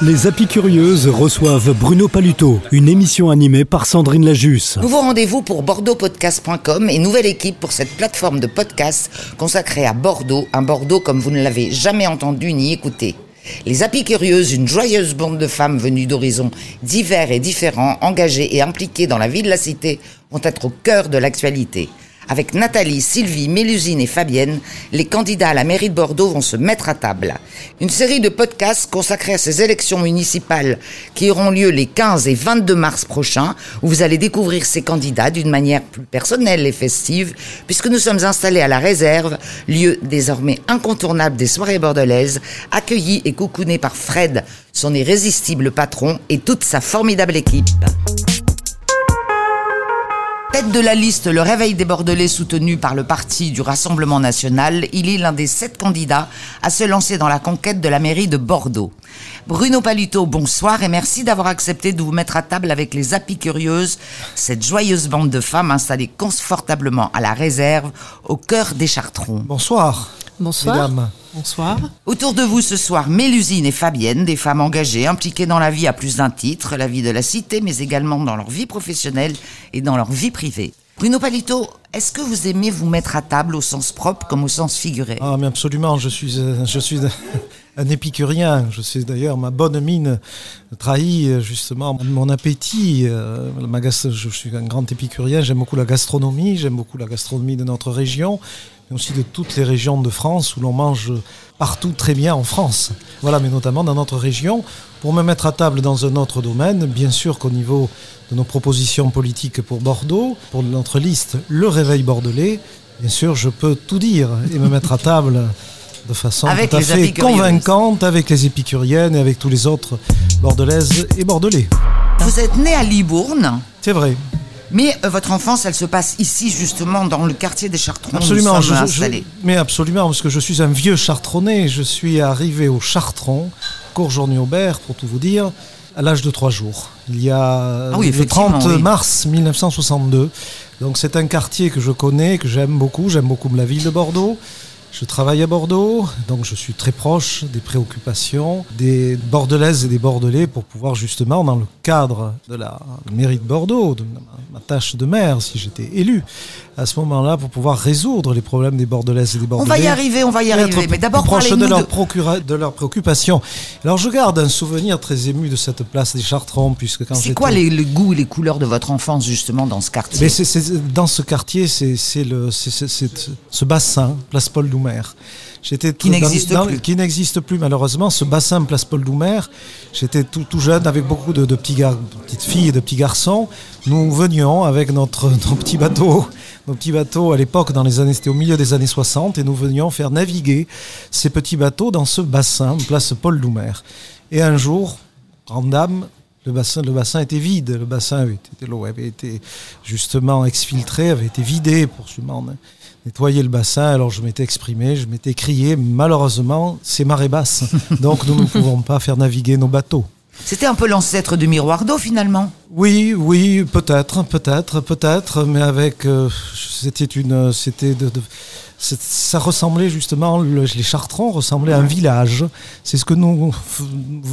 Les Apicurieuses reçoivent Bruno Paluto, une émission animée par Sandrine Lajus. Nouveau rendez-vous pour bordeauxpodcast.com et nouvelle équipe pour cette plateforme de podcast consacrée à Bordeaux, un Bordeaux comme vous ne l'avez jamais entendu ni écouté. Les Apicurieuses, une joyeuse bande de femmes venues d'horizons divers et différents, engagées et impliquées dans la vie de la cité, vont être au cœur de l'actualité. Avec Nathalie, Sylvie, Mélusine et Fabienne, les candidats à la mairie de Bordeaux vont se mettre à table. Une série de podcasts consacrés à ces élections municipales qui auront lieu les 15 et 22 mars prochains, où vous allez découvrir ces candidats d'une manière plus personnelle et festive, puisque nous sommes installés à la réserve, lieu désormais incontournable des soirées bordelaises, accueillis et coucounés par Fred, son irrésistible patron et toute sa formidable équipe. Tête de la liste Le Réveil des Bordelais soutenu par le parti du Rassemblement national, il est l'un des sept candidats à se lancer dans la conquête de la mairie de Bordeaux. Bruno Paluto, bonsoir et merci d'avoir accepté de vous mettre à table avec les Apicurieuses, cette joyeuse bande de femmes installées confortablement à la réserve au cœur des Chartrons. Bonsoir. Bonsoir. Mesdames. Bonsoir. Autour de vous ce soir, Mélusine et Fabienne, des femmes engagées, impliquées dans la vie à plus d'un titre, la vie de la cité, mais également dans leur vie professionnelle et dans leur vie privée. Bruno Palito, est-ce que vous aimez vous mettre à table au sens propre comme au sens figuré? Ah, mais absolument, je suis, euh, je suis un épicurien. Je sais d'ailleurs, ma bonne mine trahit euh, justement mon appétit. Euh, ma je suis un grand épicurien, j'aime beaucoup la gastronomie, j'aime beaucoup la gastronomie de notre région, mais aussi de toutes les régions de France où l'on mange partout très bien en France. Voilà, mais notamment dans notre région. Pour me mettre à table dans un autre domaine, bien sûr qu'au niveau de nos propositions politiques pour Bordeaux, pour notre liste Le Réveil Bordelais, bien sûr, je peux tout dire et me mettre à table de façon Avec tout à fait convaincante avec les épicuriennes et avec tous les autres bordelaises et bordelais. Vous êtes né à Libourne, C'est vrai. Mais euh, votre enfance, elle se passe ici, justement, dans le quartier des Chartrons. Absolument. Nous je- sommes je- installés. mais absolument, parce que je suis un vieux chartronné. Je suis arrivé au Chartron, Courjourny-Aubert, pour tout vous dire, à l'âge de trois jours. Il y a Ah oui, le effectivement, 30 oui. mars 1962. Donc c'est un quartier que je connais, que j'aime beaucoup. J'aime beaucoup la ville de Bordeaux. Je travaille à Bordeaux, donc je suis très proche des préoccupations des Bordelaises et des Bordelais pour pouvoir justement, dans le cadre de la mairie de Bordeaux, de ma, tâche de maire, si j'étais élu, à ce moment-là, pour pouvoir résoudre les problèmes des Bordelaises et des On Bordelais. va y arriver, on va y arriver. Mais d'abord, proche de, de... de leurs préoccupations. Alors je garde un souvenir très ému de cette place des Chartrons, puisque quand C'est quoi les, les goûts et les couleurs de votre enfance, justement, dans ce quartier? Mais dans ce quartier, c'est ce bassin, place Paul Doumer. J'étais Qui tout- n'existe plus. Qui n'existe plus malheureusement. Ce bassin, place Paul Doumer. J'étais tout, tout jeune avec beaucoup de, de petits gar- de petites filles et de petits garçons. Nous venions avec notre, nos petits bateaux, nos petits bateaux à l'époque dans les années, c'était au milieu des années 60, et nous venions faire naviguer ces petits bateaux dans ce bassin, place Paul Doumer. Et un jour, grande dame, le bassin, le bassin était vide, le bassin avait été, l'eau avait été justement exfiltrée, avait été vidée pour justement nettoyer le bassin. Alors je m'étais exprimé, je m'étais crié, malheureusement c'est marée basse, donc nous ne pouvons pas faire naviguer nos bateaux. C'était un peu l'ancêtre du miroir d'eau, finalement. Oui, oui, peut-être, peut-être, peut-être, mais avec, euh, c'était une, c'était de, ça ressemblait justement, le- les Chartrons ressemblaient à un village. C'est ce que nous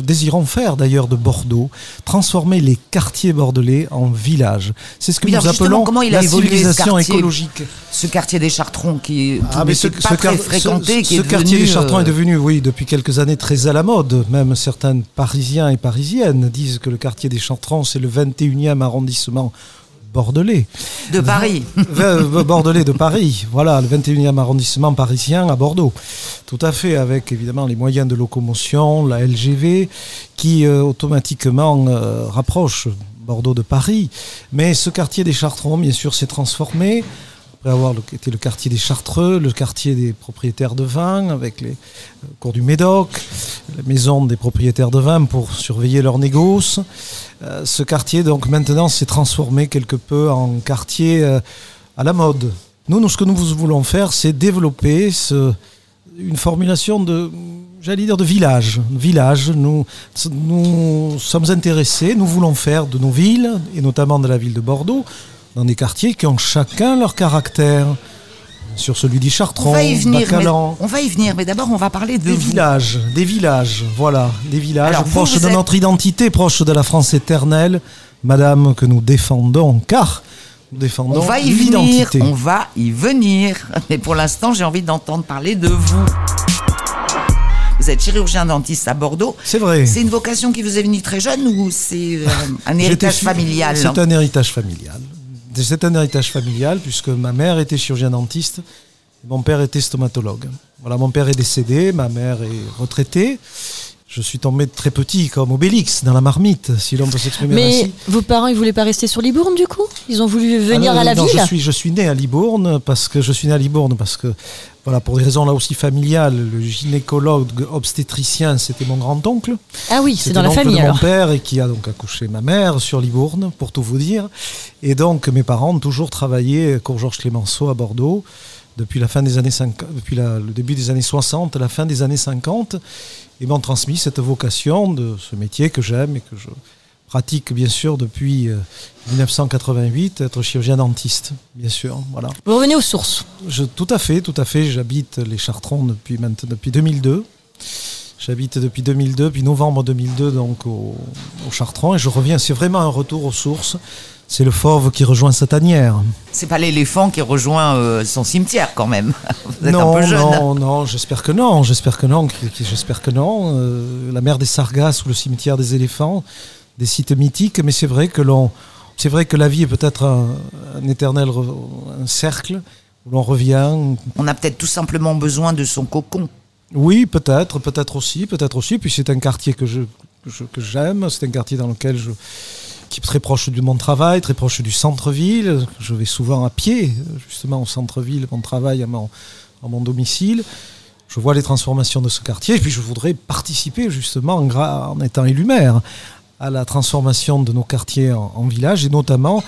désirons faire d'ailleurs de Bordeaux, transformer les quartiers bordelais en villages. C'est ce que Oui, nous appelons comment il a la évolué, ce civilisation quartier écologique. Ce quartier des Chartrons, qui Ah, mais n'était pas très quar- fréquenté, ce- qui ce est quartier des Chartrons euh, est devenu, oui, depuis quelques années très à la mode. Même certains Parisiens et Parisiennes disent que le quartier des Chartrons, c'est le 21e arrondissement bordelais. de Paris. Bordelais de Paris, voilà, le 21e arrondissement parisien à Bordeaux. Tout à fait, avec évidemment les moyens de locomotion, la LGV, qui euh, automatiquement euh, rapproche Bordeaux de Paris. Mais ce quartier des Chartrons, bien sûr, s'est transformé. Après avoir le- le quartier des Chartreux, le quartier des propriétaires de vin, avec les euh, cours du Médoc, la maison des propriétaires de vin pour surveiller leurs négoces. Euh, ce quartier, donc maintenant, s'est transformé quelque peu en quartier euh, à la mode. Nous, ce que nous voulons faire, c'est développer une formulation de, j'allais dire de village. Village, nous, nous sommes intéressés, nous voulons faire de nos villes, et notamment de la ville de Bordeaux, dans des quartiers qui ont chacun leur caractère. Sur celui du Chartron, On va y venir, mais, Bacalan. on va y venir, mais d'abord on va parler de Des vous. villages, des villages, voilà, des villages Alors, proches vous de êtes- notre identité, proches de la France éternelle, Madame, que nous défendons, car nous défendons On va y venir, on va y venir. Mais pour l'instant, j'ai envie d'entendre parler de vous. Vous êtes chirurgien dentiste à Bordeaux. C'est vrai. C'est une vocation qui vous est venue très jeune ou c'est euh, un héritage familial C'est un héritage familial. C'est un héritage familial puisque ma mère était chirurgien dentiste, et mon père était stomatologue. Voilà, mon père est décédé, ma mère est retraitée. Je suis tombé très petit comme Obélix dans la marmite, si l'on peut s'exprimer Mais ainsi. vos parents, ils voulaient pas rester sur Libourne du coup? Ils ont voulu venir Alors, à la Ah non, ville? je suis, je suis né à Libourne parce que je suis né à Libourne parce que voilà pour des raisons là aussi familiales, le gynécologue obstétricien c'était mon grand oncle. Ah oui, c'est dans la famille de mon alors. père et qui a donc accouché ma mère sur Libourne, pour tout vous dire. Et donc mes parents ont toujours travaillé cours Georges Clémenceau à Bordeaux depuis la fin des années 50, depuis la- le début des années 60, la fin des années 50, et m'ont transmis cette vocation de ce métier que j'aime et que je pratique bien sûr depuis euh, 1988, être chirurgien dentiste, bien sûr. Voilà. Vous revenez aux sources. Je, tout à fait, tout à fait. J'habite les Chartrons depuis maintenant depuis 2002. J'habite depuis 2002, puis novembre 2002 donc au, au et je reviens. C'est vraiment un retour aux sources. C'est le fauve qui rejoint sa tanière. C'est pas l'éléphant qui rejoint euh, son cimetière quand même. Vous êtes non, un peu jeune. non, non. J'espère que non. J'espère que non. J'espère que non. Euh, la mer des Sargasses ou le cimetière des éléphants, des sites mythiques. Mais c'est vrai que l'on, c'est vrai que la vie est peut-être un, un éternel un cercle où l'on revient, On a peut-être tout simplement besoin de son cocon. Oui, peut-être, peut-être aussi, peut-être aussi. Puis c'est un quartier que je que j'aime. C'est un quartier dans lequel je qui est très proche de mon travail, très proche du centre-ville. Je vais souvent à pied, justement au centre-ville, mon travail à mon à mon domicile. Je vois les transformations de ce quartier, et puis je voudrais participer justement en, en étant élu maire à la transformation de nos quartiers en, en village, et notamment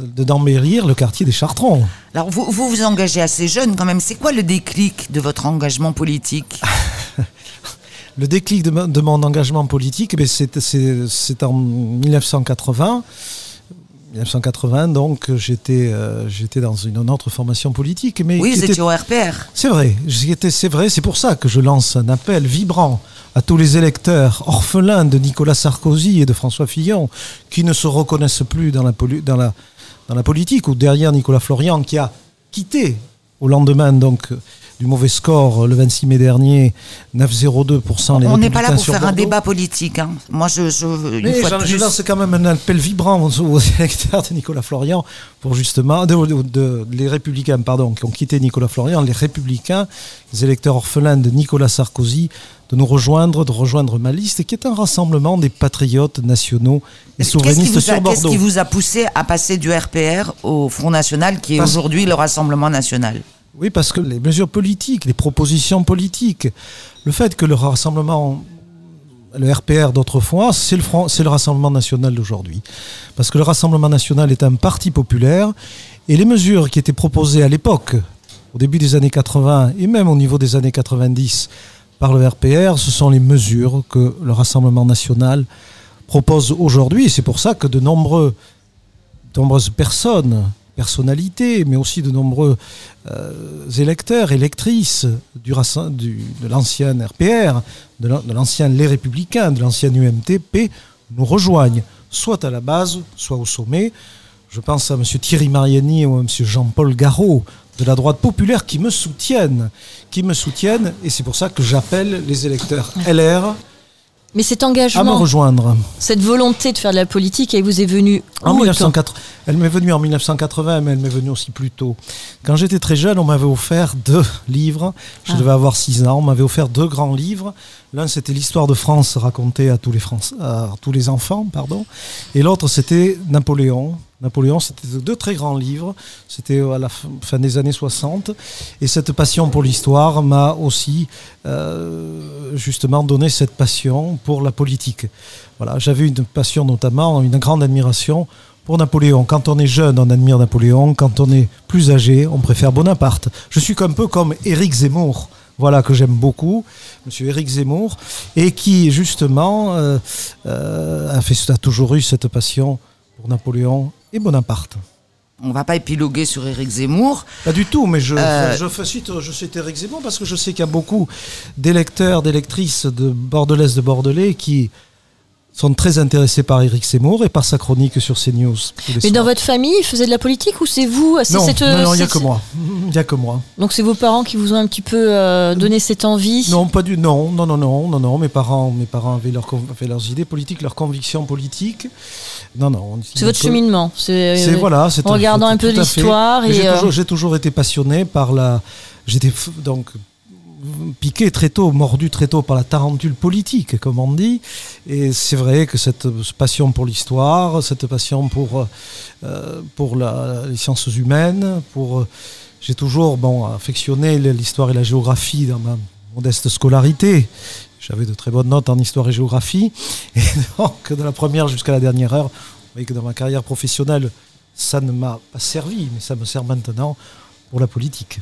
de d'embellir le quartier des Chartrons. Alors vous, vous vous engagez assez jeune quand même. C'est quoi le déclic de votre engagement politique? Le déclic de, de mon engagement politique, eh c'est en 1980. 1980, donc j'étais euh, j'étais dans une autre formation politique, mais Oui, vous étiez au RPR. c'est vrai, c'est vrai, c'est pour ça que je lance un appel vibrant à tous les électeurs orphelins de Nicolas Sarkozy et de François Fillon qui ne se reconnaissent plus dans la, poli- dans la, dans la politique ou derrière Nicolas Florian qui a quitté au lendemain donc du mauvais score le 26 mai dernier 9,02% les On n'est pas là pour faire un débat politique. hein. Moi, je, je une Mais fois je lance quand même un appel vibrant aux, électeurs de Nicolas Florian pour justement de, de- de- les républicains pardon qui ont quitté Nicolas Florian, les républicains, les électeurs orphelins de Nicolas Sarkozy, de nous rejoindre, de rejoindre ma liste, qui est un rassemblement des patriotes nationaux et Qu'est-ce souverainistes a, sur qu'est-ce Bordeaux. qui vous a poussé à passer du RPR au Front National, qui est aujourd'hui le Rassemblement National? Oui, parce que les mesures politiques, les propositions politiques, le fait que le rassemblement, le RPR d'autrefois, c'est le, c'est le Rassemblement national d'aujourd'hui. Parce que le Rassemblement national est un parti populaire et les mesures qui étaient proposées à l'époque, au début des années 80 et même au niveau des années 90 par le RPR, ce sont les mesures que le Rassemblement national propose aujourd'hui. Et c'est pour ça que de nombreux de nombreuses personnes, personnalités, mais aussi de nombreux euh, électeurs, électrices du, du- de l'ancien RPR, de l'ancien Les Républicains, de l'ancien UMTP, nous rejoignent, soit à la base, soit au sommet. Je pense à M. Thierry Mariani ou à M. Jean-Paul Garot de la droite populaire qui me soutiennent, qui me soutiennent, et c'est pour ça que j'appelle les électeurs LR Mais cet à me engagement, rejoindre. cette volonté de faire de la politique, elle vous est venue En où, 1904, elle m'est venue en 1980, mais elle m'est venue aussi plus tôt. Quand j'étais très jeune, on m'avait offert deux livres. Je Ah. devais avoir 6 ans. On m'avait offert deux grands livres. L'un, c'était l'histoire de France racontée à tous les, enfants. pardon. Et l'autre, c'était Napoléon. Napoléon, c'était deux très grands livres. C'était à la fin des années 60. Et cette passion pour l'histoire m'a aussi euh, justement donné cette passion pour la politique. J'avais une passion notamment, une grande admiration pour Napoléon. Quand on est jeune, on admire Napoléon. Quand on est plus âgé, on préfère Bonaparte. Je suis un peu comme Éric Zemmour. Voilà que j'aime beaucoup, Monsieur Éric Zemmour, et qui justement euh, euh, a, fait, a toujours eu cette passion pour Napoléon et Bonaparte. On va pas épiloguer sur Éric Zemmour. Pas du tout, mais je, Euh, je, fais suite, je cite Éric Zemmour parce que je sais qu'il y a beaucoup d'électeurs, d'électrices de Bordelaises, de Bordelais qui sont très intéressés par Éric Zemmour et par sa chronique sur CNews. Mais soirs. dans votre famille, ils faisaient de la politique ou c'est vous c'est Non, cette- non, il n'y a que moi. Il a que moi. Donc c'est vos parents qui vous ont un petit peu euh, donné cette envie? Non, pas du non, non, non, non, non, non. Mes parents, mes parents avaient, leur, conv- avaient leurs idées politiques, leurs convictions politiques. Non, non. C'est votre cheminement. C'est C'est voilà, en regardant un peu l'histoire et, J'ai euh, toujours, toujours été passionné par la. J'étais donc piqué très tôt, mordu très tôt par la tarentule politique, comme on dit. Et c'est vrai que cette passion pour l'histoire, cette passion pour euh, pour les sciences humaines, pour j'ai toujours bon affectionné l'histoire et la géographie dans ma modeste scolarité. J'avais de très bonnes notes en histoire et géographie. Et donc, de la première jusqu'à la dernière heure, vous voyez que dans ma carrière professionnelle, ça ne m'a pas servi, mais ça me sert maintenant pour la politique.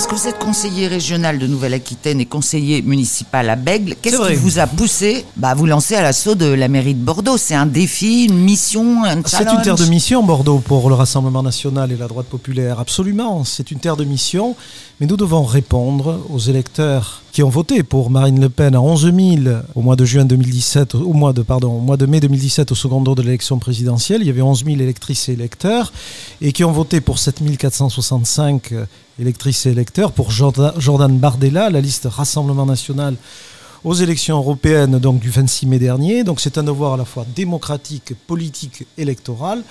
Parce que vous êtes conseiller régional de Nouvelle-Aquitaine et conseiller municipal à Bègle, qu'est-ce qui vous a poussé bah, à vous lancer à l'assaut de la mairie de Bordeaux? C'est un défi, une mission, un C'est une terre de mission, Bordeaux, pour le Rassemblement national et la droite populaire. Absolument, c'est une terre de mission. Mais nous devons répondre aux électeurs qui ont voté pour Marine Le Pen à 11 000 au mois de juin 2017, au mois de, pardon, au mois de mai 2017, au second tour de l'élection présidentielle. Il y avait 11 000 électrices et électeurs et qui ont voté pour 7 465 électrices et électeurs pour Jordan, Jordan Bardella, la liste Rassemblement national aux élections européennes donc du 26 mai dernier. Donc c'est un devoir à la fois démocratique, politique, électoral.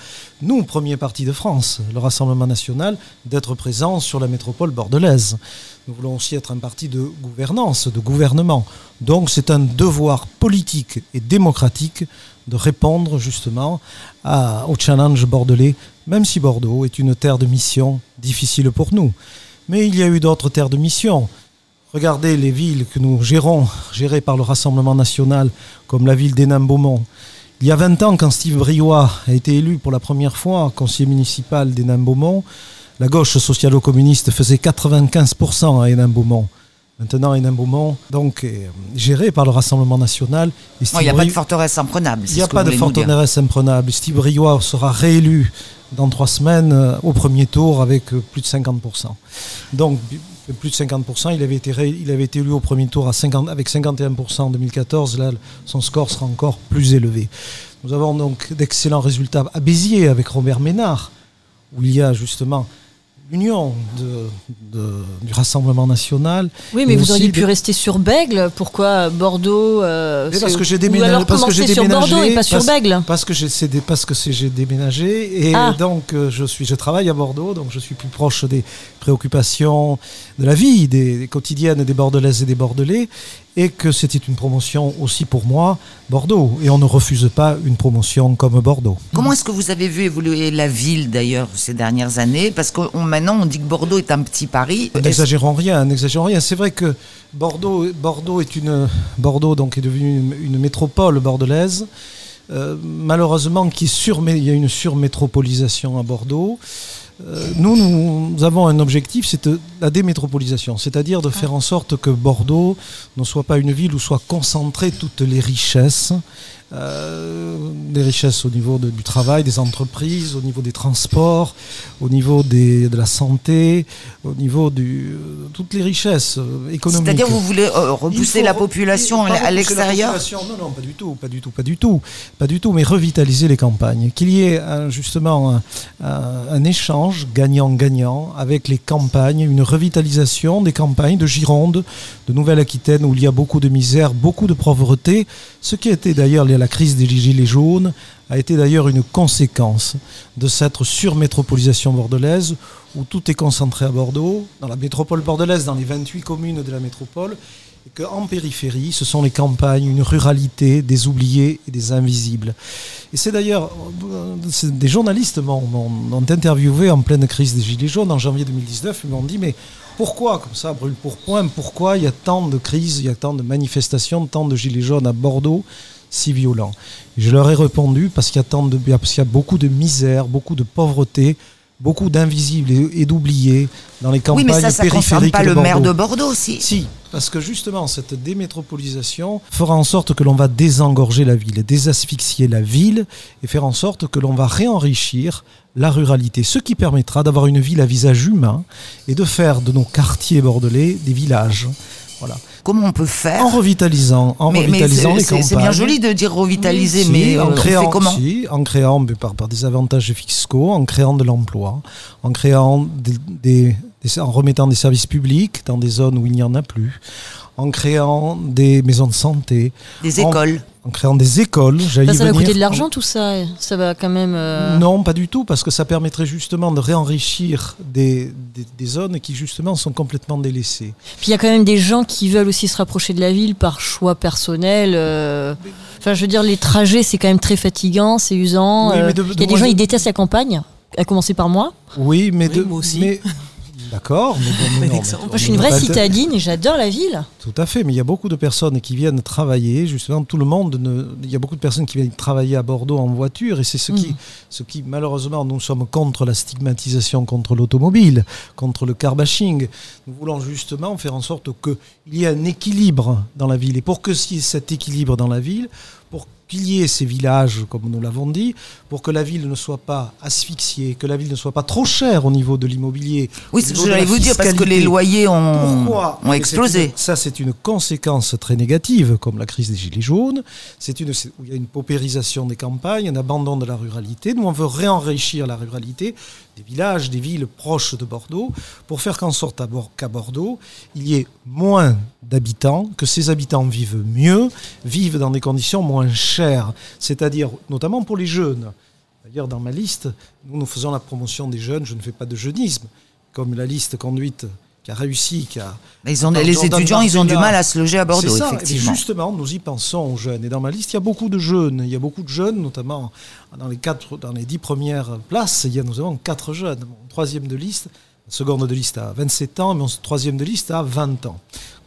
Nous, premier parti de France, le Rassemblement national, d'être présent sur la métropole bordelaise. Nous voulons aussi être un parti de gouvernance, de gouvernement. Donc c'est un devoir politique et démocratique de répondre justement au challenge bordelais, même si Bordeaux est une terre de mission difficile pour nous. Mais il y a eu d'autres terres de mission. Regardez les villes que nous gérons, gérées par le Rassemblement national, comme la ville d'Hénin-Beaumont. Il y a 20 ans, quand Steve Briois a été élu pour la première fois conseiller municipal d'Hénin-Beaumont, la gauche socialo-communiste faisait 95% à Hénin-Beaumont. Maintenant, Hénin-Beaumont, donc, est géré par le Rassemblement national. Il n'y a pas de forteresse imprenable. il n'y a pas de forteresse imprenable. Steve Briois sera réélu dans trois semaines euh, au premier tour avec euh, plus de 50%. Donc, plus de 50%, il avait été, ré- il avait été élu au premier tour à 50, avec 51% en 2014. Là, son score sera encore plus élevé. Nous avons donc d'excellents résultats à Béziers avec Robert Ménard, où il y a justement l'union du Rassemblement national. Oui, mais vous auriez pu rester sur Bègle. Pourquoi Bordeaux euh, parce que j'ai déménagé- alors parce que j'ai sur déménagé, Bordeaux et pas sur parce- Bègle. Parce que j'ai parce que j'ai déménagé et Ah. donc euh, je suis je travaille à Bordeaux donc je suis plus proche des préoccupations de la vie des, des quotidiennes des Bordelaises et des Bordelais et que c'était une promotion aussi pour moi Bordeaux et on ne refuse pas une promotion comme Bordeaux. Comment est-ce que vous avez vu évoluer la ville d'ailleurs ces dernières années? Parce que on- maintenant on dit que Bordeaux est un petit Paris. N'exagérons rien, n'exagérons rien. C'est vrai que Bordeaux, Bordeaux est une Bordeaux donc est devenue une, une métropole bordelaise. Euh, malheureusement, qui sur, il y a une surmétropolisation à Bordeaux. Euh, nous, nous, avons un objectif, c'est la démétropolisation, c'est-à-dire de faire en sorte que Bordeaux ne soit pas une ville où soient concentrées toutes les richesses, euh, des richesses au niveau de- du travail, des entreprises, au niveau des transports, au niveau des, de la santé, au niveau de toutes les richesses euh, économiques. C'est-à-dire vous voulez euh, repousser la population à, l'extérieur Non, non, pas du tout, pas du tout, pas du tout, pas du tout, mais revitaliser les campagnes. Qu'il y ait justement un, échange gagnant-gagnant avec les campagnes, une revitalisation des campagnes de Gironde, de Nouvelle-Aquitaine, où il y a beaucoup de misère, beaucoup de pauvreté. Ce qui a été d'ailleurs la crise des gilets jaunes a été d'ailleurs une conséquence de cette surmétropolisation bordelaise où tout est concentré à Bordeaux, dans la métropole bordelaise, dans les 28 communes de la métropole, et qu'en périphérie, ce sont les campagnes, une ruralité des oubliés et des invisibles. Et c'est d'ailleurs, des journalistes m'ont interviewé en pleine crise des Gilets jaunes en janvier 2019, ils m'ont dit, mais pourquoi, comme ça, brûle pour point, pourquoi il y a tant de crises, il y a tant de manifestations, tant de Gilets jaunes à Bordeaux si violents Et Je leur ai répondu, parce qu'il y, a tant de- parce qu'il y a beaucoup de misère, beaucoup de pauvreté, beaucoup d'invisibles et, d'oubliés dans les campagnes Oui, mais ça, ça concerne périphériques pas le maire de Bordeaux aussi. Si, parce que justement, cette démétropolisation fera en sorte que l'on va désengorger la ville, désasphyxier la ville et faire en sorte que l'on va réenrichir la ruralité, ce qui permettra d'avoir une ville à visage humain et de faire de nos quartiers bordelais des villages. Voilà. Comment on peut faire En revitalisant, en mais, revitalisant c'est- les c'est campagnes. c'est bien joli de dire revitaliser, mais euh, en on créant, fait comment si, en créant mais par, par des avantages fiscaux, en créant de l'emploi, en créant des, des- des- en remettant des services publics dans des zones où il n'y en a plus, en créant des maisons de santé, Des écoles. en créant des écoles. j'allais Bah, ça va venir. coûter de l'argent tout ça. Ça va quand même. euh, Non, pas du tout, parce que ça permettrait justement de réenrichir des, des- des zones qui justement sont complètement délaissées. Puis il y a quand même des gens qui veulent aussi se rapprocher de la ville par choix personnel. euh, Enfin, je veux dire, les trajets, c'est quand même très fatigant, c'est usant. Oui, euh, de- Il y a de des gens, en- ils détestent la campagne, à commencer par moi. Oui, mais Oui, de, moi aussi. mais- D'accord, mais, bon, non, je suis une vraie citadine et j'adore la ville. Tout à fait, mais il y a beaucoup de personnes qui viennent travailler, justement, tout le monde, ne- il y a beaucoup de personnes qui viennent travailler à Bordeaux en voiture, et c'est ce, qui, Mm. ce qui, malheureusement, nous sommes contre la stigmatisation, contre l'automobile, contre le car bashing. Nous voulons justement faire en sorte qu'il y ait un équilibre dans la ville, et pour que y ait cet équilibre dans la ville, ait ces villages, comme nous l'avons dit, pour que la ville ne soit pas asphyxiée, que la ville ne soit pas trop chère au niveau de l'immobilier. Oui, ce que j'allais vous dire, parce que les loyers ont, Pourquoi ont Mais explosé. une- Ça, c'est une conséquence très négative, comme la crise des Gilets jaunes. C'est une, où il y a une paupérisation des campagnes, un abandon de la ruralité. Nous, on veut réenrichir la ruralité des villages, des villes proches de Bordeaux, pour faire qu'en sorte qu'à Bordeaux, il y ait moins d'habitants, que ces habitants vivent mieux, vivent dans des conditions moins chères, c'est-à-dire notamment pour les jeunes. D'ailleurs, dans ma liste, nous, nous faisons la promotion des jeunes. Je ne fais pas de jeunisme, comme la liste conduite qui a réussi, qui a Mais ils ont, Par les Jordan étudiants, ils ont du mal à se loger à Bordeaux, ça. Et effectivement. justement, nous y pensons aux jeunes. Et dans ma liste, il y a beaucoup de jeunes. Il y a beaucoup de jeunes, notamment dans les, quatre, dans les dix premières places, il y a nous avons quatre jeunes. Mon troisième de liste, seconde de liste à 27 ans, et mon troisième de liste à 20 ans.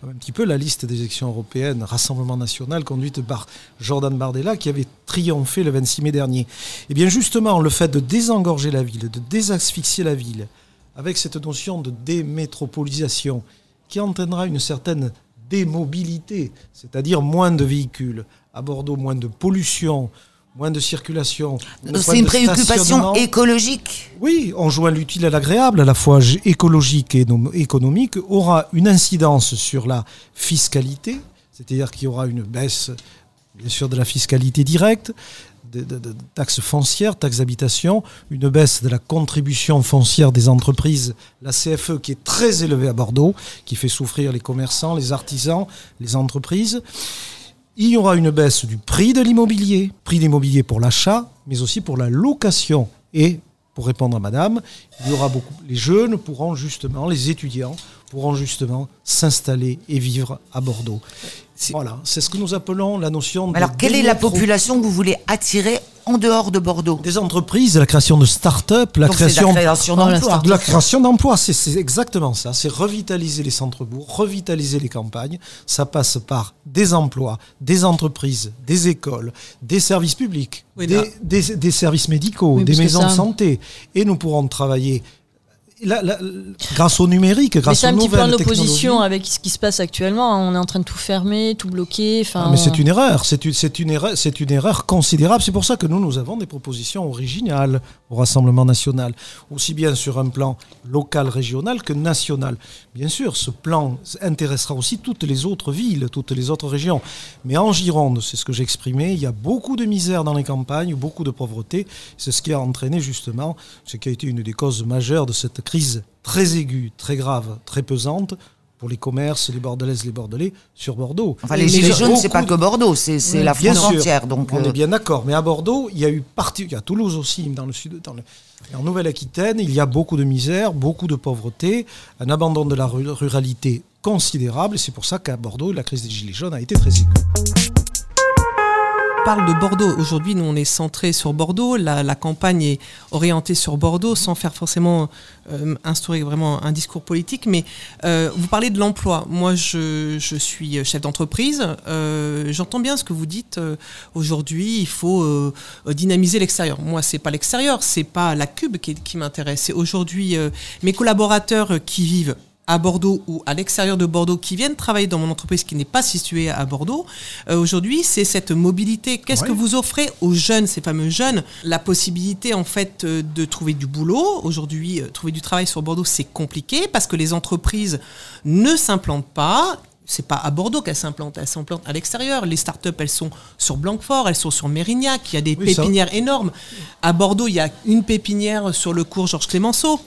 Un petit peu la liste des élections européennes, Rassemblement national, conduite par Jordan Bardella, qui avait triomphé le 26 mai dernier. Et bien justement, le fait de désengorger la ville, de désasphyxier la ville, avec cette notion de démétropolisation, qui entraînera une certaine démobilité, c'est-à-dire moins de véhicules. À Bordeaux, moins de pollution, moins de circulation. C'est une préoccupation écologique. Oui, on joint l'utile à l'agréable, à la fois écologique et nom- économique, aura une incidence sur la fiscalité, c'est-à-dire qu'il y aura une baisse, bien sûr, de la fiscalité directe, taxes foncières, taxes d'habitation, une baisse de la contribution foncière des entreprises, la CFE qui est très élevée à Bordeaux, qui fait souffrir les commerçants, les artisans, les entreprises. Il y aura une baisse du prix de l'immobilier, prix de l'immobilier pour l'achat, mais aussi pour la location. Et pour répondre à madame, il y aura beaucoup. Les jeunes pourront justement, les étudiants pourront justement s'installer et vivre à Bordeaux. Voilà, c'est ce que nous appelons la notion de. Alors, quelle est la population que vous voulez attirer en dehors de Bordeaux? Des entreprises, la création de start-up, la création la création Oh, d'emplois. de la création d'emplois, c'est exactement ça. C'est revitaliser les centres-bourgs, revitaliser les campagnes. Ça passe par des emplois, des entreprises, des écoles, des services publics, Oui, des, là- des- des services médicaux, Oui, des maisons ça- de santé. Et nous pourrons travailler là, là, grâce au numérique, grâce c'est aux un petit peu en opposition avec ce qui se passe actuellement. On est en train de tout fermer, tout bloquer. Enfin, Ah, mais on- c'est une erreur, c'est une, c'est une erreur, c'est une erreur considérable. C'est pour ça que nous, nous avons des propositions originales au Rassemblement national, aussi bien sur un plan local, régional que national. Bien sûr, ce plan intéressera aussi toutes les autres villes, toutes les autres régions. Mais en Gironde, c'est ce que j'ai exprimé, il y a beaucoup de misère dans les campagnes, beaucoup de pauvreté. C'est ce qui a entraîné justement, ce qui a été une des causes majeures de cette crise très aiguë, très grave, très pesante pour les commerces, les Bordelaises, les Bordelais, sur Bordeaux. Enfin, les Gilets jaunes, c'est pas que Bordeaux, c'est la France sûr, entière. Donc, on euh, est bien d'accord. Mais à Bordeaux, il y a eu partie, il y a Toulouse aussi, dans le sud, dans le, en Nouvelle-Aquitaine, il y a beaucoup de misère, beaucoup de pauvreté, un abandon de la ru- ruralité considérable. Et c'est pour ça qu'à Bordeaux, la crise des gilets jaunes a été très aiguë. Parle de Bordeaux. Aujourd'hui, nous, on est centré sur Bordeaux. La, campagne est orientée sur Bordeaux sans faire forcément euh, instaurer vraiment un discours politique. Mais euh, vous parlez de l'emploi. Moi, je, suis chef d'entreprise. Euh, J'entends bien ce que vous dites. Aujourd'hui, il faut dynamiser l'extérieur. Moi, c'est pas l'extérieur, c'est pas la cube qui m'intéresse. C'est aujourd'hui mes collaborateurs qui vivent à Bordeaux ou à l'extérieur de Bordeaux qui viennent travailler dans mon entreprise qui n'est pas située à Bordeaux. Euh, Aujourd'hui, c'est cette mobilité. Qu'est-ce ouais. que vous offrez aux jeunes, ces fameux jeunes? La possibilité en fait euh, de trouver du boulot. Aujourd'hui, euh, trouver du travail sur Bordeaux, c'est compliqué parce que les entreprises ne s'implantent pas c'est pas à Bordeaux qu'elles s'implantent, elles s'implantent à l'extérieur. Les startups, elles sont sur Blanquefort, elles sont sur Mérignac, il y a des oui, pépinières ça. énormes. À Bordeaux, il y a une pépinière sur le cours Georges Clémenceau.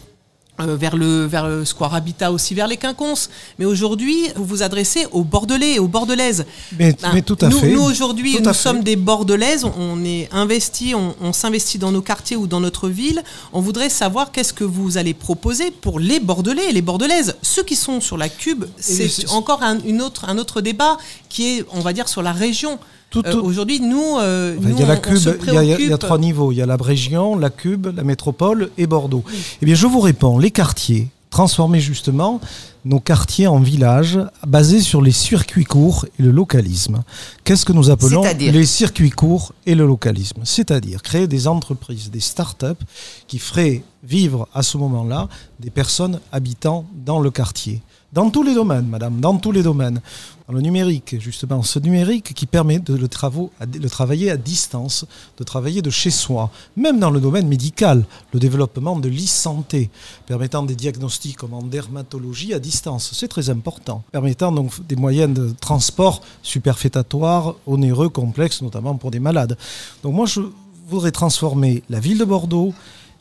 Euh, vers le vers le Square Habitat aussi vers les Quinconces. Mais aujourd'hui, vous vous adressez aux Bordelais et aux Bordelaises. Mais, ben, mais tout à nous, fait. Nous aujourd'hui, nous sommes fait. des Bordelaises. On est investi, on, on s'investit dans nos quartiers ou dans notre ville. On voudrait savoir qu'est-ce que vous allez proposer pour les Bordelais et les Bordelaises. Ceux qui sont sur la Cube, c'est encore un, une autre un autre débat qui est, on va dire, sur la région. Tout, tout... Euh, Aujourd'hui, nous, euh, nous, il y a la cube, il y, y, y, a trois niveaux. Il y a la région, la cube, la métropole et Bordeaux. Oui. Eh bien, je vous réponds, les quartiers, transformer justement nos quartiers en villages basés sur les circuits courts et le localisme. Qu'est-ce que nous appelons les circuits courts et le localisme? C'est-à-dire créer des entreprises, des start-up qui feraient vivre à ce moment-là des personnes habitant dans le quartier. Dans tous les domaines, madame, dans tous les domaines. Dans le numérique, justement, ce numérique qui permet de le, travailler à distance, de travailler de chez soi, même dans le domaine médical, le développement de l'e-santé, permettant des diagnostics comme en dermatologie à distance, c'est très important, permettant donc des moyens de transport superfétatoires, onéreux, complexes, notamment pour des malades. Donc moi, je voudrais transformer la ville de Bordeaux,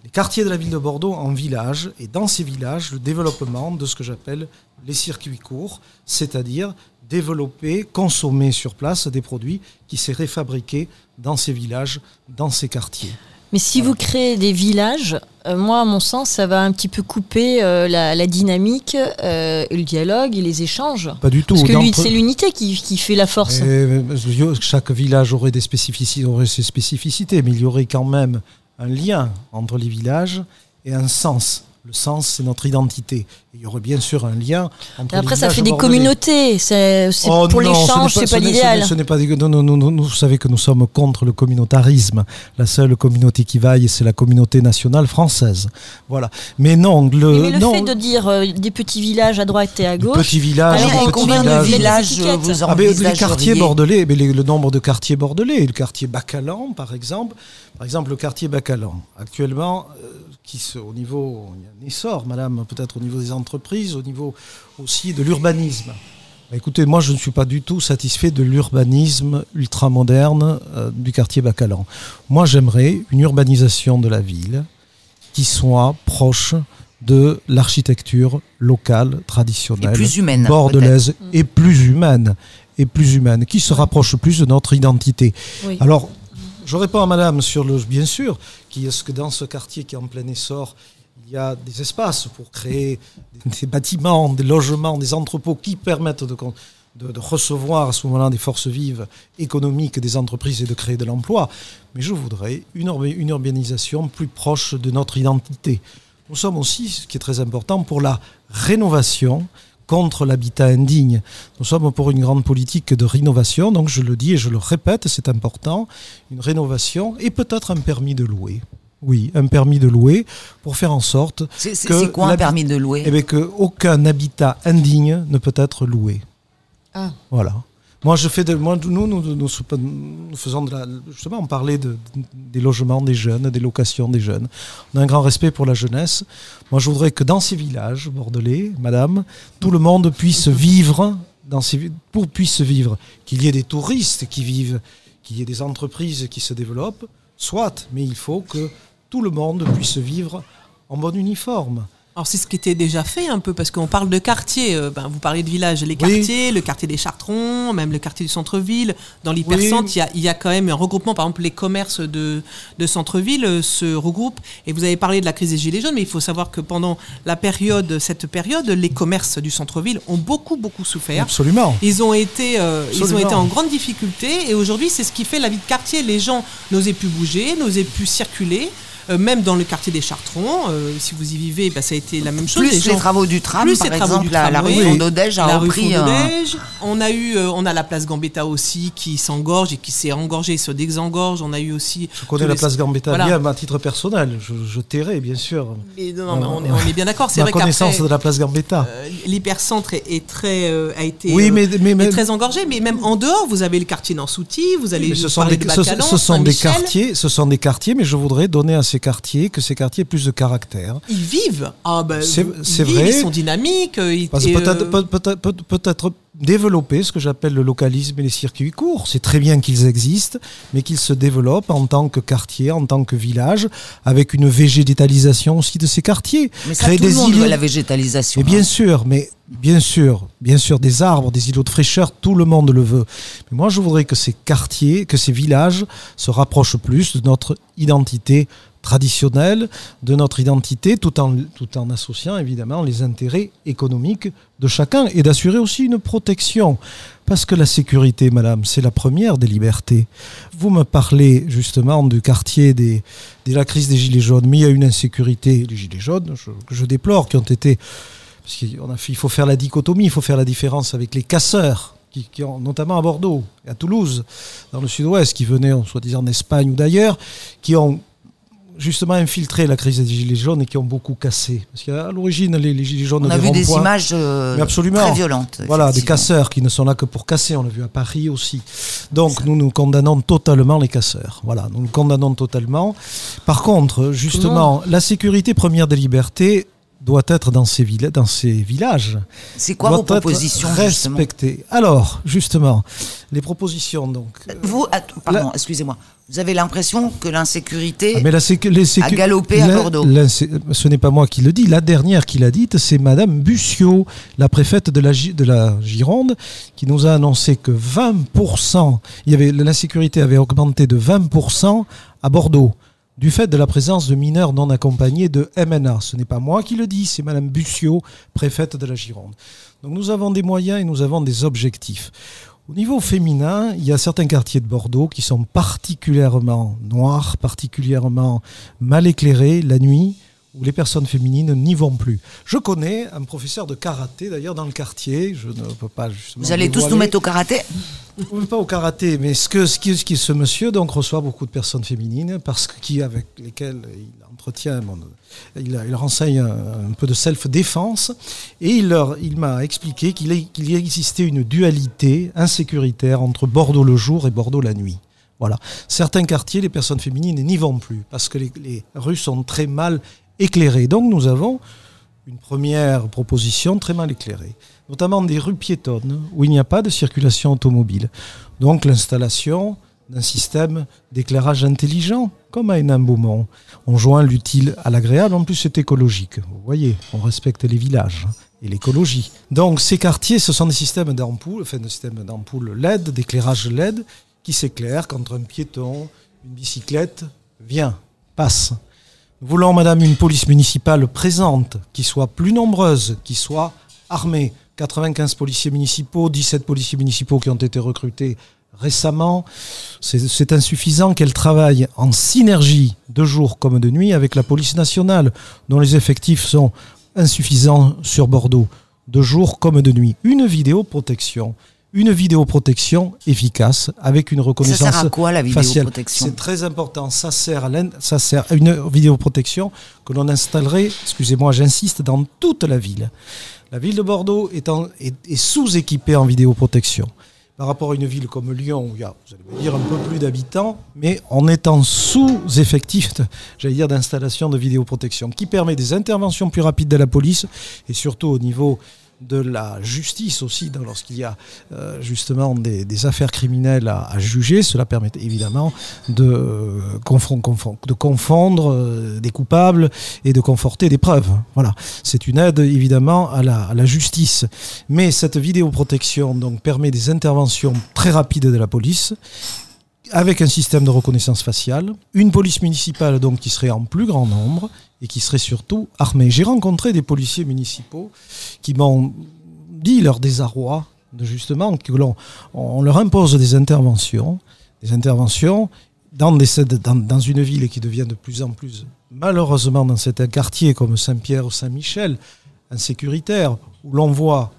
les quartiers de la ville de Bordeaux en villages, et dans ces villages, le développement de ce que j'appelle les circuits courts, c'est-à-dire développer, consommer sur place des produits qui seraient fabriqués dans ces villages, dans ces quartiers. Mais si voilà. vous créez des villages, euh, moi, à mon sens, ça va un petit peu couper euh, la, la, dynamique, euh, le dialogue et les échanges. Pas du tout. Parce que c'est l'unité qui, qui, fait la force. Et, chaque village aurait, des spécificités, aurait ses spécificités, mais il y aurait quand même un lien entre les villages et un sens. Le sens, c'est notre identité. il y aurait bien sûr un lien entre Après, ça fait des communautés. C'est oh pour l'échange, c'est pas, pas l'idéal. Ce n'est pas. Non, non, non, non, vous savez que nous sommes contre le communautarisme. La seule communauté qui vaille, c'est la communauté nationale française. Voilà. Mais non, le. Mais, mais le non, fait de dire euh, des petits villages à droite et à gauche. Petits villages, alors, combien de villages vous ah, mais Les quartiers bordelais, mais les, le nombre de quartiers bordelais, le quartier Bacalan, par exemple. Par exemple, le quartier Bacalan. Actuellement, euh, qui se, au niveau, il y a un essor, madame, peut-être au niveau des entreprises, au niveau aussi de l'urbanisme. Écoutez, moi je ne suis pas du tout satisfait de l'urbanisme ultramoderne euh, du quartier Bacalan. Moi j'aimerais une urbanisation de la ville qui soit proche de l'architecture locale, traditionnelle, et plus humaine, bordelaise et plus humaine, et plus humaine, qui se rapproche plus de notre identité. Oui. Alors, je réponds à madame sur le bien sûr, qui est-ce que dans ce quartier qui est en plein essor, il y a des espaces pour créer des bâtiments, des logements, des entrepôts qui permettent de, recevoir à ce moment-là des forces vives économiques des entreprises et de créer de l'emploi. Mais je voudrais une urbanisation plus proche de notre identité. Nous sommes aussi, ce qui est très important, pour la rénovation contre l'habitat indigne. Nous sommes pour une grande politique de rénovation, donc je le dis et je le répète, c'est important, une rénovation et peut-être un permis de louer. Oui, un permis de louer pour faire en sorte que... C'est quoi un permis de louer eh bien, que aucun habitat indigne ne peut être loué. Ah. Voilà. Moi, je fais de, moi, nous, nous, nous, nous faisons de la, justement, on parlait de, des logements des jeunes, des locations des jeunes. On a un grand respect pour la jeunesse. Moi, je voudrais que dans ces villages bordelais, madame, tout le monde puisse vivre dans ces, pour puisse vivre, qu'il y ait des touristes qui vivent, qu'il y ait des entreprises qui se développent, soit, mais il faut que tout le monde puisse vivre en bon uniforme. Alors c'est ce qui était déjà fait un peu parce qu'on parle de quartier. euh, ben, vous parlez de village, les quartiers, le quartier des Chartrons, même le quartier du centre-ville. Dans l'hypercentre, il y, a, il y a quand même un regroupement. Par exemple, les commerces de, de centre-ville euh, se regroupent. Et vous avez parlé de la crise des gilets jaunes, mais il faut savoir que pendant la période, cette période, les commerces du centre-ville ont beaucoup beaucoup souffert. Absolument. Ils ont été, euh, ils ont été en grande difficulté et aujourd'hui c'est ce qui fait la vie de quartier. Les gens n'osaient plus bouger, n'osaient plus circuler. Euh, même dans le quartier des Chartrons, euh, si vous y vivez, bah, ça a été la même chose. Plus les, gens- travaux du tram, plus par les travaux exemple, du la, la rue Fondodège a la rue repris. euh, Fondodège. On a eu, euh, on a la place Gambetta aussi qui s'engorge et qui s'est engorgée, se désengorge. On a eu aussi. Je connais la les- place Gambetta Voilà. bien à titre personnel. Je, je tairai, bien sûr. Mais non, on, est, on est bien d'accord. C'est vrai qu'après, connaissance de la place Gambetta. euh, l'hypercentre est, est très, euh, a été oui, euh, mais, mais, mais- est très engorgé. Mais même en dehors, vous avez le quartier Nansouty, vous allez mais ce vous sont, parler des, de ce, sont des quartiers, ce sont des quartiers, mais je voudrais donner à ces quartiers que ces quartiers aient plus de caractère. Ils vivent. Ah ben, C'est- vrai. Ils sont dynamiques. euh, et, peut-être euh, peut, peut, peut, peut-être développer ce que j'appelle le localisme et les circuits courts. C'est très bien qu'ils existent, mais qu'ils se développent en tant que quartier, en tant que village, avec une végétalisation aussi de ces quartiers. Mais ça, Créer tout le des monde îlots. veut la végétalisation. Mais bien hein. sûr, mais bien sûr, bien sûr, des arbres, des îlots de fraîcheur, tout le monde le veut. Mais moi, je voudrais que ces quartiers, que ces villages se rapprochent plus de notre identité traditionnelle, de notre identité, tout en, associant évidemment les intérêts économiques de chacun et d'assurer aussi une protection. Parce que la sécurité, madame, c'est la première des libertés. Vous me parlez justement du quartier des, de la crise des Gilets jaunes, mais il y a une insécurité, les Gilets jaunes, je- je déplore, qui ont été parce qu'on a fait- il faut faire la dichotomie, il faut faire la différence avec les casseurs, qui, notamment à Bordeaux à Toulouse, dans le sud-ouest, qui venaient, soi-disant, d'Espagne ou d'ailleurs, qui ont justement infiltré la crise des Gilets jaunes et qui ont beaucoup cassé. Parce qu'à l'origine, les, les Gilets jaunes On a des vu des images euh, absolument. très violentes. voilà, des casseurs qui ne sont là que pour casser, on l'a vu à Paris aussi. Donc nous nous condamnons totalement les casseurs. Voilà, nous nous condamnons totalement. Par contre, justement, la sécurité première des libertés doit être dans ces, villes, dans ces villages. C'est quoi doit vos propositions justement respectées. Alors, justement, les propositions donc. Vous, att- pardon, excusez-moi. Vous avez l'impression que l'insécurité Ah, sécu- sécu- a galopé à Bordeaux. ce n'est pas moi qui le dis. La dernière qui l'a dite, c'est Madame Bussiot, la préfète de la, de la Gironde, qui nous a annoncé que 20%, il y avait, l'insécurité avait augmenté de 20% à Bordeaux, du fait de la présence de mineurs non accompagnés de MNA. Ce n'est pas moi qui le dis, c'est Madame Bussiot, préfète de la Gironde. Donc nous avons des moyens et nous avons des objectifs. Au niveau féminin, il y a certains quartiers de Bordeaux qui sont particulièrement noirs, particulièrement mal éclairés la nuit, où les personnes féminines n'y vont plus. Je connais un professeur de karaté, d'ailleurs, dans le quartier. Je ne peux pas justement. Vous allez tous nous mettre au karaté Pas au karaté, mais ce que, ce qui, ce qui- ce monsieur donc reçoit beaucoup de personnes féminines parce que qui avec lesquelles il entretient, bon, il, il renseigne un, un peu de self-défense et il leur, il m'a expliqué qu'il existait une dualité insécuritaire entre Bordeaux le jour et Bordeaux la nuit. Voilà. Certains quartiers, les personnes féminines n'y vont plus parce que les, les rues sont très mal Donc nous avons une première proposition très mal éclairée, notamment des rues piétonnes où il n'y a pas de circulation automobile. Donc l'installation d'un système d'éclairage intelligent, comme à Hénin-Beaumont. On joint l'utile à l'agréable, en plus c'est écologique. Vous voyez, on respecte les villages et l'écologie. Donc ces quartiers, ce sont des systèmes d'ampoules, enfin des systèmes d'ampoules LED, d'éclairage LED, qui s'éclairent quand un piéton, une bicyclette vient, passe. Voulons, madame, une police municipale présente, qui soit plus nombreuse, qui soit armée. 95 policiers municipaux, 17 policiers municipaux qui ont été recrutés récemment. C'est c'est insuffisant qu'elle travaille en synergie de jour comme de nuit avec la police nationale, dont les effectifs sont insuffisants sur Bordeaux, de jour comme de nuit. Une vidéoprotection. Une vidéoprotection efficace avec une Ça reconnaissance sert à quoi la vidéoprotection C'est très important. Ça sert, à ça sert à une vidéoprotection que l'on installerait, excusez-moi, j'insiste, dans toute la ville. La ville de Bordeaux est, est- est sous-équipée en vidéoprotection. Par rapport à une ville comme Lyon, où il y a, vous allez me dire, un peu plus d'habitants, mais on est en sous-effectif, j'allais dire, d'installation de vidéoprotection, qui permet des interventions plus rapides de la police et surtout au niveau de la justice aussi lorsqu'il y a euh, justement des, affaires criminelles à, juger. Cela permet évidemment de, euh, confondre, euh, des coupables et de conforter des preuves. Voilà, c'est une aide évidemment à la, à la, justice. Mais cette vidéoprotection donc permet des interventions très rapides de la police avec un système de reconnaissance faciale, une police municipale donc qui serait en plus grand nombre et qui serait surtout armée. J'ai rencontré des policiers municipaux qui m'ont dit leur désarroi de justement que l'on on leur impose des interventions, des interventions dans une ville qui devient de plus en plus, malheureusement dans certains quartiers comme Saint-Pierre ou Saint-Michel, insécuritaire, où l'on voit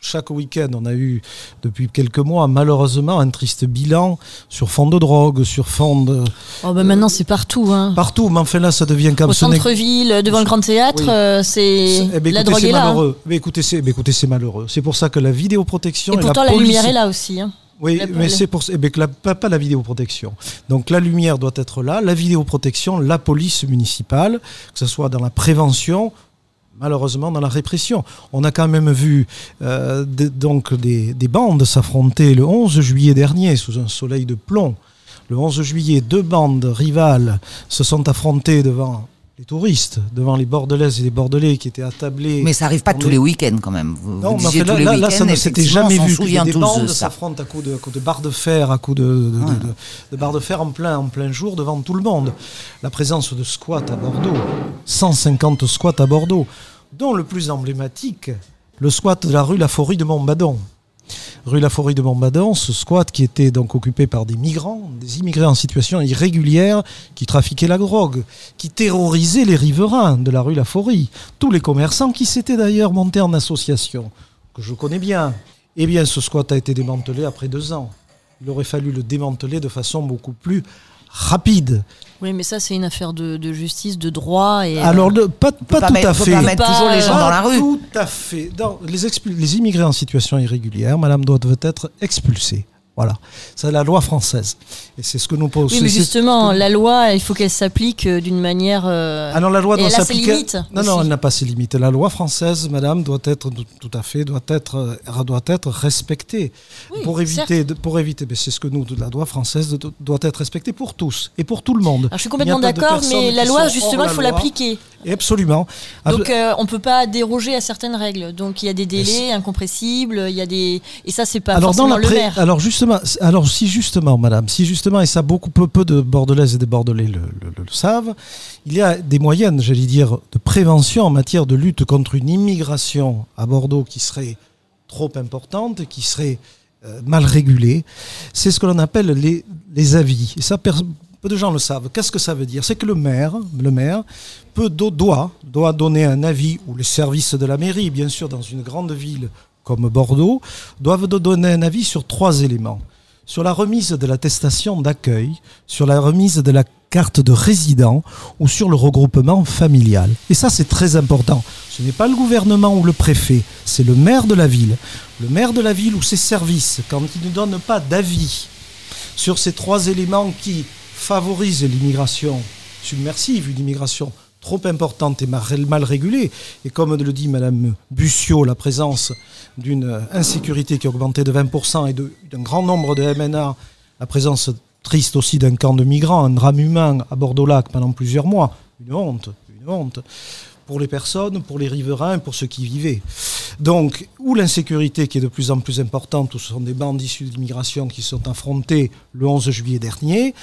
chaque week-end, on a eu depuis quelques mois, malheureusement, un triste bilan sur fond de drogue, sur fond de. Oh ben maintenant, c'est partout. Hein. Partout, mais enfin là, ça devient comme Au centre-ville, devant le grand théâtre, euh, c'est. Eh ben, la drogue est là. Malheureux. Mais écoutez, c'est malheureux. C'est pour ça que la vidéoprotection. Et pourtant, la, lumière est là aussi. Hein. Oui, mais c'est pour eh bien, que la, pas, la vidéoprotection. Donc la lumière doit être là, la vidéoprotection, la police municipale, que ce soit dans la prévention malheureusement dans la répression. On a quand même vu euh, donc des, bandes s'affronter le 11 juillet dernier sous un soleil de plomb. Le 11 juillet, deux bandes rivales se sont affrontées devant les touristes, devant les Bordelaises et les Bordelais qui étaient attablés. Mais ça n'arrive pas tous les week-ends quand même. non, mais là, ça ne s'était jamais vu. Des bandes s'affrontent à coups de, de barres de fer, à coups de, de, barres de fer en plein, en plein jour devant tout le monde. La présence de squats à Bordeaux, 150 squats à Bordeaux dont le plus emblématique, le squat de la rue La Forêt de Montbadon. Rue La Forêt de Montbadon, ce squat qui était donc occupé par des migrants, des immigrés en situation irrégulière, qui trafiquaient la drogue, qui terrorisaient les riverains de la rue La Forêt, tous les commerçants qui s'étaient d'ailleurs montés en association, que je connais bien. Eh bien, ce squat a été démantelé après deux ans. Il aurait fallu le démanteler de façon beaucoup plus rapide. Oui, mais ça, c'est une affaire de, justice, de droit. Et Alors, pas, pas, tout à fait. Pas mettre toujours les gens dans la rue. Tout à fait. les, les immigrés en situation irrégulière, madame, doivent être expulsés. Voilà, c'est la loi française. Et c'est ce que nous posons. Oui, mais justement, la loi, il faut qu'elle s'applique euh, d'une manière. Euh... Ah non, la loi doit s'appliquer. Non, non, elle n'a pas ses limites. La loi française, madame, doit être tout à fait, doit être, euh, doit être respectée pour éviter, pour éviter. Mais c'est ce que nous, la loi française doit être respectée pour tous et pour tout le monde. je suis complètement d'accord, mais la loi, justement, il faut l'appliquer. Absolument. Donc, euh, on peut pas déroger à certaines règles. Donc, il y a des délais incompressibles. Il y a des et ça, c'est pas alors, forcément dans le maire. Alors justement alors si justement, madame, si justement, et ça beaucoup peu, de Bordelaises et de Bordelais le, savent, il y a des moyens, j'allais dire, de prévention en matière de lutte contre une immigration à Bordeaux qui serait trop importante, qui serait euh, mal régulée. C'est ce que l'on appelle les, avis. Et ça, peu de gens le savent. Qu'est-ce que ça veut dire? C'est que le maire, le maire doit, doit donner un avis, ou les services de la mairie, bien sûr, dans une grande ville comme Bordeaux, doivent donner un avis sur trois éléments. Sur la remise de l'attestation d'accueil, sur la remise de la carte de résident ou sur le regroupement familial. Et ça, c'est très important. Ce n'est pas le gouvernement ou le préfet, c'est le maire de la ville. Le maire de la ville ou ses services, quand il ne donne pas d'avis sur ces trois éléments qui favorisent l'immigration submersive, une immigration trop importante et mal régulée. Et comme le dit Madame Bussiot, la présence d'une insécurité qui a augmenté de 20% et d'un grand nombre de MNA, la présence triste aussi d'un camp de migrants, un drame humain à Bordeaux-Lac pendant plusieurs mois. Une honte, une honte pour les personnes, pour les riverains, pour ceux qui vivaient. Donc, où l'insécurité qui est de plus en plus importante, où ce sont des bandes issues de l'immigration qui sont affrontées le 11 juillet dernier,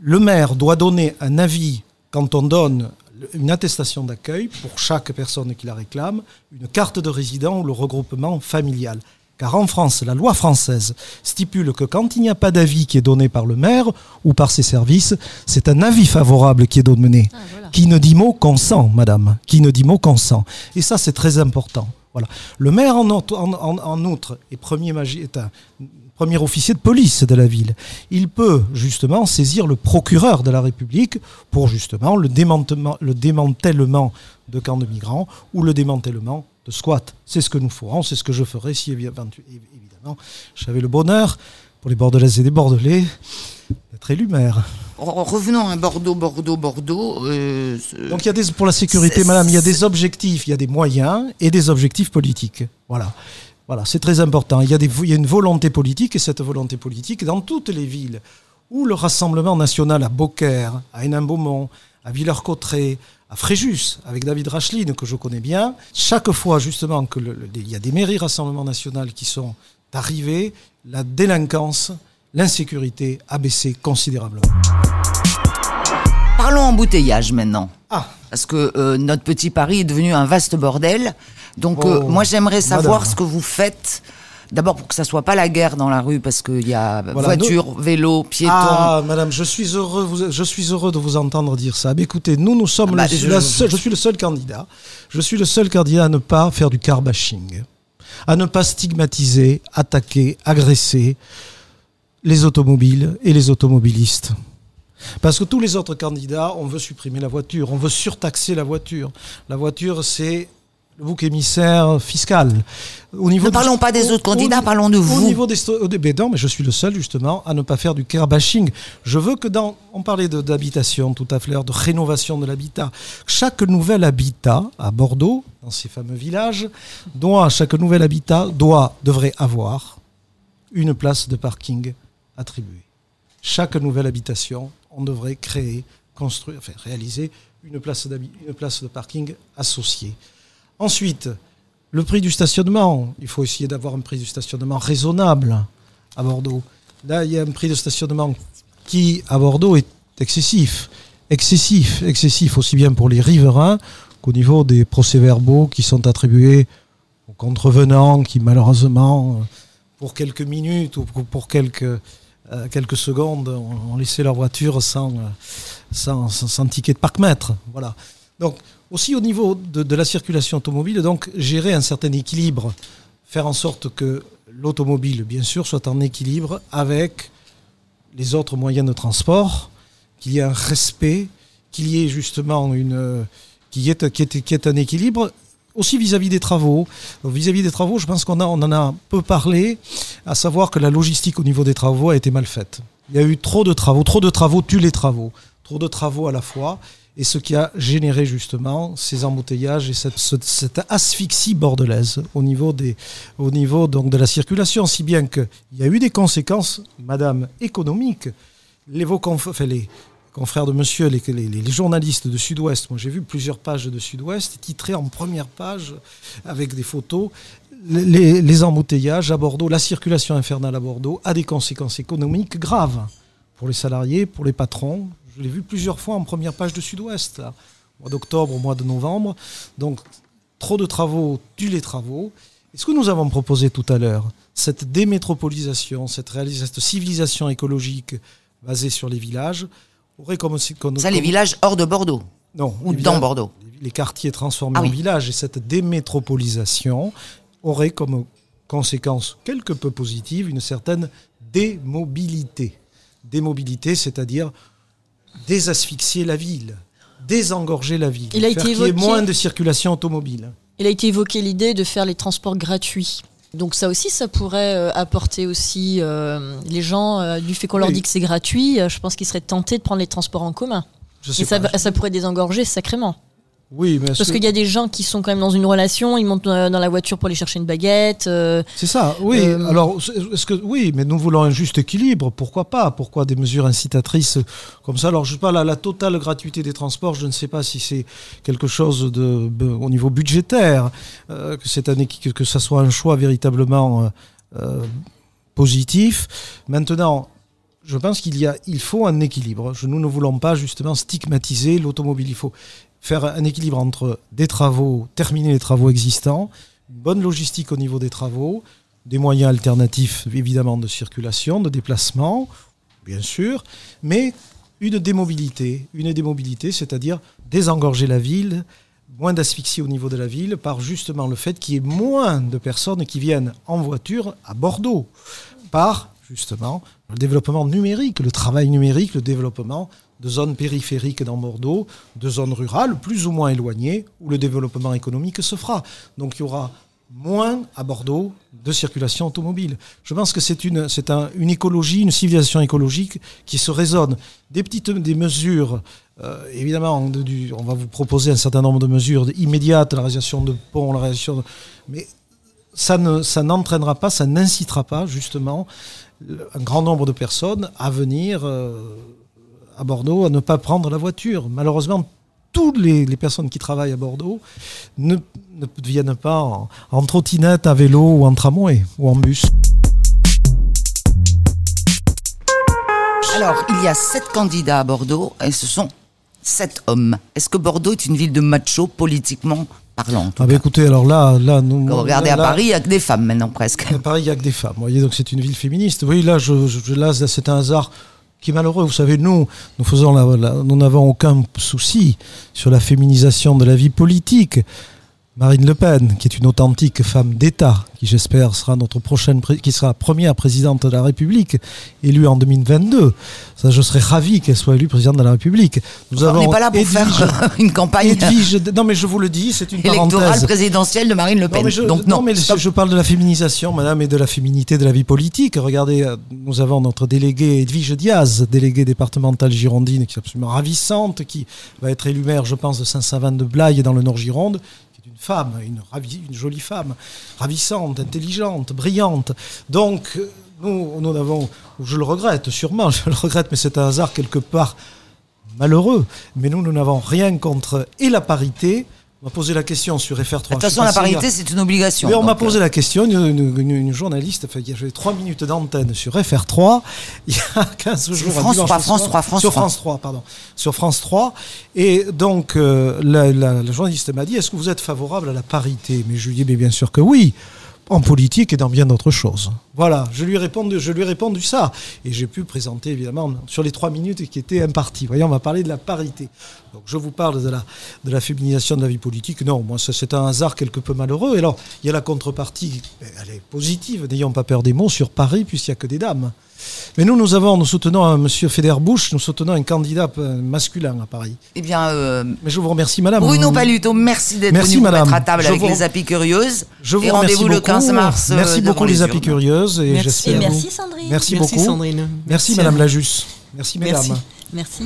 le maire doit donner un avis quand on donne une attestation d'accueil pour chaque personne qui la réclame, une carte de résident ou le regroupement familial. Car en France, la loi française stipule que quand il n'y a pas d'avis qui est donné par le maire ou par ses services, c'est un avis favorable qui est donné, ah, qui ne dit mot consent, madame, qui ne dit mot consent. Et ça, c'est très important. Voilà. Le maire, en, en, outre, est, premier, un premier officier de police de la ville. Il peut justement saisir le procureur de la République pour justement le démantèlement, le démantèlement de camps de migrants ou le démantèlement de squats. C'est ce que nous ferons, c'est ce que je ferai si évidemment j'avais le bonheur pour les Bordelaises et les Bordelais être élu maire. Revenons à Bordeaux, Bordeaux, Bordeaux. euh, Donc il y a des, pour la sécurité, madame, il y a des objectifs, il y a des moyens et des objectifs politiques. Voilà. Voilà, c'est très important. Il y, a des, il y a une volonté politique et cette volonté politique, dans toutes les villes où le Rassemblement national à Beaucaire, à Hénin-Beaumont, à Villers-Cotterêts, à Fréjus, avec David Racheline, que je connais bien, chaque fois justement que le- le- il y a des mairies Rassemblement national qui sont arrivées, la délinquance, l'insécurité a baissé considérablement. Parlons embouteillage maintenant. Ah, Parce que euh, notre petit Paris est devenu un vaste bordel. Donc euh, Oh, moi j'aimerais savoir madame. ce que vous faites. D'abord pour que ça soit pas la guerre dans la rue parce qu'il y a Voilà, voiture, vélo, piéton. Ah, madame, je suis heureux, vous- je suis heureux de vous entendre dire ça. Mais écoutez, nous, nous sommes, Ah bah, le- je- la seule- je suis le seul candidat. Je suis le seul candidat à ne pas faire du car bashing, à ne pas stigmatiser, attaquer, agresser les automobiles et les automobilistes. Parce que tous les autres candidats, on veut supprimer la voiture, on veut surtaxer la voiture. La voiture, c'est le bouc émissaire fiscal. Au niveau Ne du- parlons pas des au- autres au- candidats, au- parlons de Au vous. niveau des, non, mais je suis le seul justement à ne pas faire du car bashing. Je veux que dans, on parlait d'habitation tout à l'heure, de rénovation de l'habitat. Chaque nouvel habitat à Bordeaux, dans ces fameux villages, doit, chaque nouvel habitat doit, devrait avoir une place de parking attribuée. Chaque nouvelle habitation, on devrait créer, construire, enfin réaliser une place, une place de parking associée. Ensuite, le prix du stationnement. Il faut essayer d'avoir un prix du stationnement raisonnable à Bordeaux. Là, il y a un prix de stationnement qui, à Bordeaux, est excessif. Excessif, excessif, aussi bien pour les riverains qu'au niveau des procès-verbaux qui sont attribués aux contrevenants qui, malheureusement, pour quelques minutes ou pour- quelques, euh, quelques secondes, ont laissé leur voiture euh, sans, sans, sans ticket de parc-mètre. Voilà. Donc, aussi au niveau de, la circulation automobile, donc gérer un certain équilibre, faire en sorte que l'automobile, bien sûr, soit en équilibre avec les autres moyens de transport, qu'il y ait un respect, qu'il y ait justement une, un équilibre. Aussi vis-à-vis des travaux. Vis-à-vis des travaux, je pense qu'on on en a peu parlé, à savoir que la logistique au niveau des travaux a été mal faite. Il y a eu trop de travaux. Trop de travaux tuent les travaux. Trop de travaux à la fois. Et ce qui a généré justement ces embouteillages et cette, ce- cette asphyxie bordelaise au niveau, des, au niveau donc de la circulation, si bien qu'il y a eu des conséquences, madame, économiques. Les, vos confrères de monsieur, les, journalistes de Sud-Ouest, moi j'ai vu plusieurs pages de Sud-Ouest titrées en première page avec des photos. Les embouteillages à Bordeaux, la circulation infernale à Bordeaux a des conséquences économiques graves pour les salariés, pour les patrons. Je l'ai vu plusieurs fois en première page de Sud-Ouest, là, au mois d'octobre, au mois de novembre. Donc, trop de travaux tuent les travaux. Et ce que nous avons proposé tout à l'heure, cette démétropolisation, cette, civilisation écologique basée sur les villages, aurait comme... comme Ça, les comme- villages hors de Bordeaux. non, Ou dans Bordeaux. Les quartiers transformés Ah en villages et cette démétropolisation aurait comme conséquence quelque peu positive une certaine démobilité. Démobilité, c'est-à-dire désasphyxier la ville, désengorger la ville, Il a faire qu'il y ait moins de circulation automobile. Il a été évoqué l'idée de faire les transports gratuits. Donc ça aussi, ça pourrait euh, apporter aussi euh, les gens, euh, du fait qu'on leur Oui. dit que c'est gratuit, je pense qu'ils seraient tentés de prendre les transports en commun. Je sais Et ça pourrait désengorger sacrément. Oui, mais est-ce Parce que- qu'il y a des gens qui sont quand même dans une relation, ils montent euh, dans la voiture pour aller chercher une baguette. euh, C'est ça, oui. Euh, Alors, est-ce que oui, mais nous voulons un juste équilibre. Pourquoi pas? Pourquoi des mesures incitatrices comme ça? Alors, je sais pas la, la totale gratuité des transports. Je ne sais pas si c'est quelque chose de, au niveau budgétaire euh, que cette année que, que ça soit un choix véritablement positif. Maintenant. Je pense qu'il y a, il faut un équilibre. Nous ne voulons pas justement stigmatiser l'automobile. Il faut faire un équilibre entre des travaux, terminer les travaux existants, une bonne logistique au niveau des travaux, des moyens alternatifs évidemment de circulation, de déplacement, bien sûr, mais une démobilité. Une démobilité, c'est-à-dire désengorger la ville, moins d'asphyxie au niveau de la ville par justement le fait qu'il y ait moins de personnes qui viennent en voiture à Bordeaux, par justement le développement numérique, le travail numérique, le développement de zones périphériques dans Bordeaux, de zones rurales plus ou moins éloignées où le développement économique se fera. Donc il y aura moins à Bordeaux de circulation automobile. Je pense que c'est une, écologie, une civilisation écologique qui se résonne. Des petites mesures, euh, évidemment, on va vous proposer un certain nombre de mesures immédiates, la réalisation de ponts, la réalisation de, mais ça ne, ça n'entraînera pas, ça n'incitera pas justement un grand nombre de personnes à venir euh, à Bordeaux, à ne pas prendre la voiture. Malheureusement, toutes les, les personnes qui travaillent à Bordeaux ne, ne viennent pas en, en trottinette, à vélo ou en tramway ou en bus. Alors, il y a sept candidats à Bordeaux et ce sont sept hommes. Est-ce que Bordeaux est une ville de machos politiquement parlant Ah bah écoutez, alors là, là nous. Quand regardez là, à Paris, il n'y a que des femmes maintenant presque. À Paris, il n'y a que des femmes. Vous voyez, donc c'est une ville féministe. Oui, là, je, je- là, c'est un hasard qui est malheureux. Vous savez, nous, nous n'avons aucun souci sur la féminisation de la vie politique. Marine Le Pen, qui est une authentique femme d'État, qui j'espère sera notre prochaine, qui sera première présidente de la République, élue en 2022. Ça, je serais ravi qu'elle soit élue présidente de la République. Nous on avons n'est pas là pour Edwige- faire une campagne Edwige, non mais je vous le dis, c'est une électorale parenthèse. présidentielle de Marine Le Pen. Non, mais je, Donc non, non, mais stop. je parle de la féminisation, madame, et de la féminité de la vie politique. Regardez, euh, nous avons notre déléguée Edwige Diaz, déléguée départementale girondine, qui est absolument ravissante, qui va être élue maire, je pense, de Saint-Savin de Blaye dans le est une femme, une, jolie femme, ravissante, intelligente, brillante. Donc, euh, nous, nous avons, je le regrette, sûrement, je le regrette, mais c'est un hasard quelque part malheureux. Mais nous, nous n'avons rien contre et la parité. On m'a posé la question sur FR3. De toute façon, la parité, c'est une obligation. mais on m'a donc, euh, posé la question, une, une- une- journaliste, enfin, il y avait trois minutes d'antenne sur FR3, il y a 15 jours. un France dimanche 3, au France soir, 3, France Sur 3. France 3, pardon. Sur France 3. Et donc, euh, la, la- la journaliste m'a dit, est-ce que vous êtes favorable à la parité? Mais je lui ai dit, mais bien sûr que oui. En politique et dans bien d'autres choses. Voilà, je lui ai répondu, je lui ai répondu ça. Et j'ai pu présenter, évidemment, sur les trois minutes qui étaient imparties. Voyez, on va parler de la parité. Donc, je vous parle de la, de la féminisation de la vie politique. Non, moi, ça, c'est un hasard quelque peu malheureux. Et alors, il y a la contrepartie, elle est positive, n'ayons pas peur des mots, sur Paris, puisqu'il n'y a que des dames. Mais nous, nous avons, nous soutenons un monsieur Federbusch, nous soutenons un candidat euh, masculin à Paris. Eh bien, euh, Mais je vous remercie, madame. Bruno Paluto, merci d'être venu vous madame. mettre à table Je avec vous- les Happy Curieuses. Je vous et rendez-vous le beaucoup. 15 mars. euh, Merci beaucoup, les urnes et. Merci Sandrine. Merci, beaucoup. Sandrine. Merci, Madame Lajus. Merci mesdames. Merci.